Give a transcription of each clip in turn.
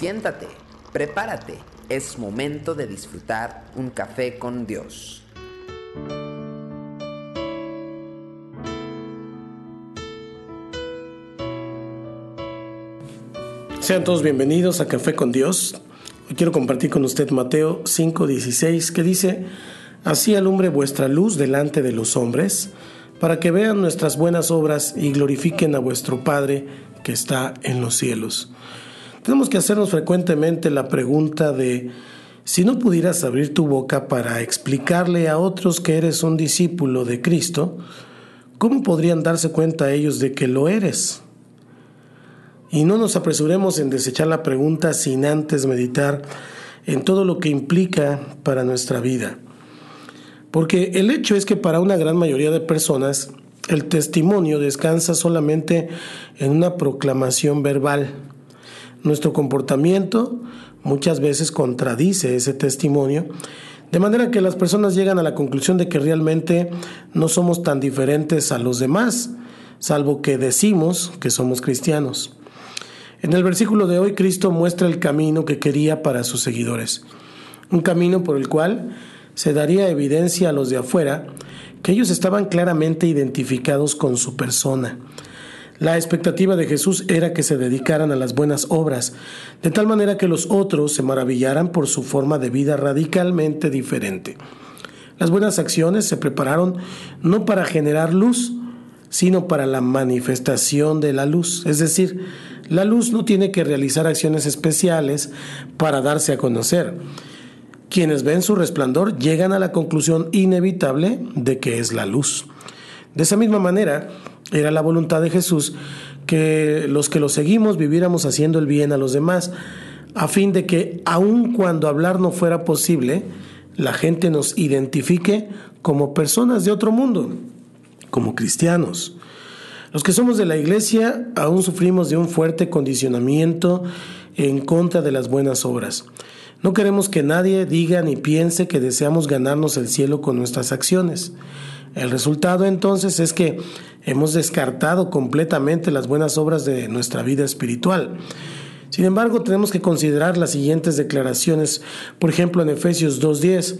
Siéntate, prepárate, es momento de disfrutar un café con Dios. Sean todos bienvenidos a Café con Dios. Hoy quiero compartir con usted Mateo 5:16 que dice, Así alumbre vuestra luz delante de los hombres, para que vean nuestras buenas obras y glorifiquen a vuestro Padre que está en los cielos. Tenemos que hacernos frecuentemente la pregunta de, si no pudieras abrir tu boca para explicarle a otros que eres un discípulo de Cristo, ¿cómo podrían darse cuenta ellos de que lo eres? Y no nos apresuremos en desechar la pregunta sin antes meditar en todo lo que implica para nuestra vida. Porque el hecho es que para una gran mayoría de personas el testimonio descansa solamente en una proclamación verbal. Nuestro comportamiento muchas veces contradice ese testimonio, de manera que las personas llegan a la conclusión de que realmente no somos tan diferentes a los demás, salvo que decimos que somos cristianos. En el versículo de hoy Cristo muestra el camino que quería para sus seguidores, un camino por el cual se daría evidencia a los de afuera que ellos estaban claramente identificados con su persona. La expectativa de Jesús era que se dedicaran a las buenas obras, de tal manera que los otros se maravillaran por su forma de vida radicalmente diferente. Las buenas acciones se prepararon no para generar luz, sino para la manifestación de la luz, es decir, la luz no tiene que realizar acciones especiales para darse a conocer. Quienes ven su resplandor llegan a la conclusión inevitable de que es la luz. De esa misma manera, era la voluntad de Jesús que los que lo seguimos viviéramos haciendo el bien a los demás, a fin de que, aun cuando hablar no fuera posible, la gente nos identifique como personas de otro mundo, como cristianos. Los que somos de la iglesia aún sufrimos de un fuerte condicionamiento en contra de las buenas obras. No queremos que nadie diga ni piense que deseamos ganarnos el cielo con nuestras acciones. El resultado entonces es que hemos descartado completamente las buenas obras de nuestra vida espiritual. Sin embargo, tenemos que considerar las siguientes declaraciones, por ejemplo en Efesios 2.10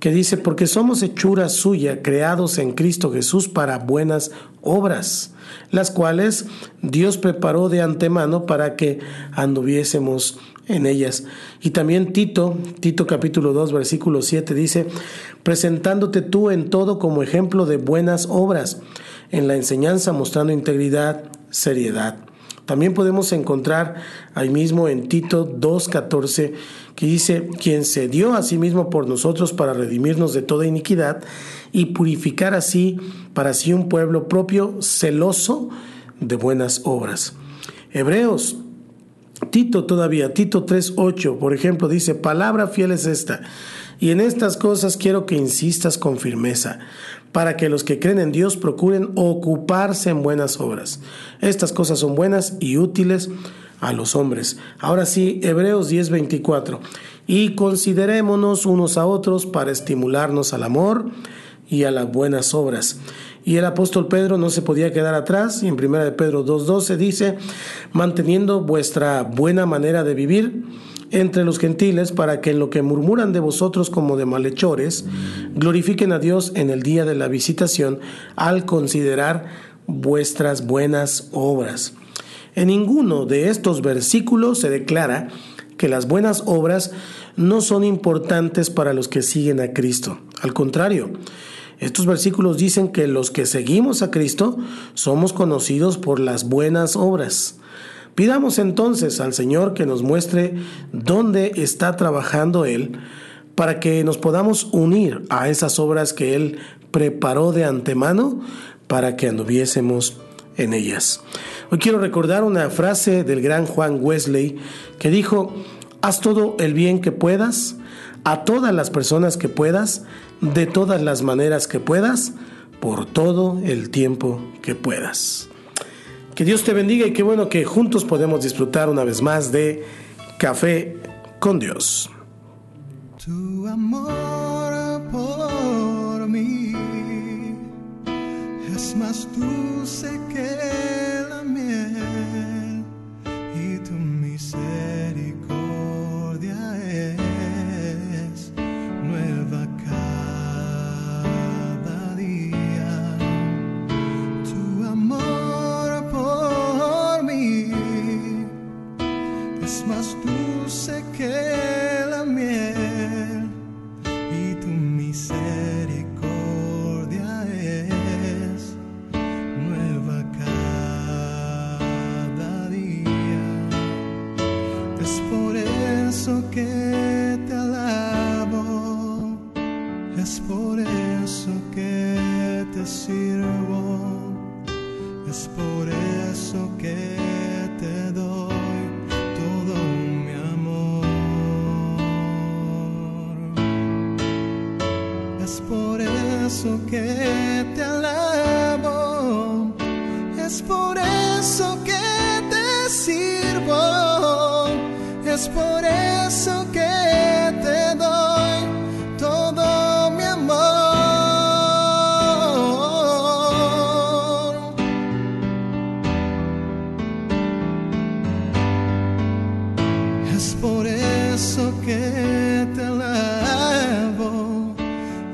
que dice, porque somos hechura suya, creados en Cristo Jesús para buenas obras, las cuales Dios preparó de antemano para que anduviésemos en ellas. Y también Tito, Tito capítulo 2, versículo 7 dice, presentándote tú en todo como ejemplo de buenas obras, en la enseñanza mostrando integridad, seriedad. También podemos encontrar ahí mismo en Tito 2.14 que dice, quien se dio a sí mismo por nosotros para redimirnos de toda iniquidad y purificar así para sí un pueblo propio celoso de buenas obras. Hebreos, Tito todavía, Tito 3.8, por ejemplo, dice, palabra fiel es esta, y en estas cosas quiero que insistas con firmeza para que los que creen en Dios procuren ocuparse en buenas obras. Estas cosas son buenas y útiles a los hombres. Ahora sí, Hebreos 10:24. Y considerémonos unos a otros para estimularnos al amor y a las buenas obras. Y el apóstol Pedro no se podía quedar atrás, y en 1 de Pedro 2.12 dice, manteniendo vuestra buena manera de vivir, entre los gentiles para que en lo que murmuran de vosotros como de malhechores, glorifiquen a Dios en el día de la visitación al considerar vuestras buenas obras. En ninguno de estos versículos se declara que las buenas obras no son importantes para los que siguen a Cristo. Al contrario, estos versículos dicen que los que seguimos a Cristo somos conocidos por las buenas obras. Pidamos entonces al Señor que nos muestre dónde está trabajando Él para que nos podamos unir a esas obras que Él preparó de antemano para que anduviésemos en ellas. Hoy quiero recordar una frase del gran Juan Wesley que dijo, haz todo el bien que puedas, a todas las personas que puedas, de todas las maneras que puedas, por todo el tiempo que puedas. Que Dios te bendiga y qué bueno que juntos podemos disfrutar una vez más de Café con Dios. Tu amor por mí es más que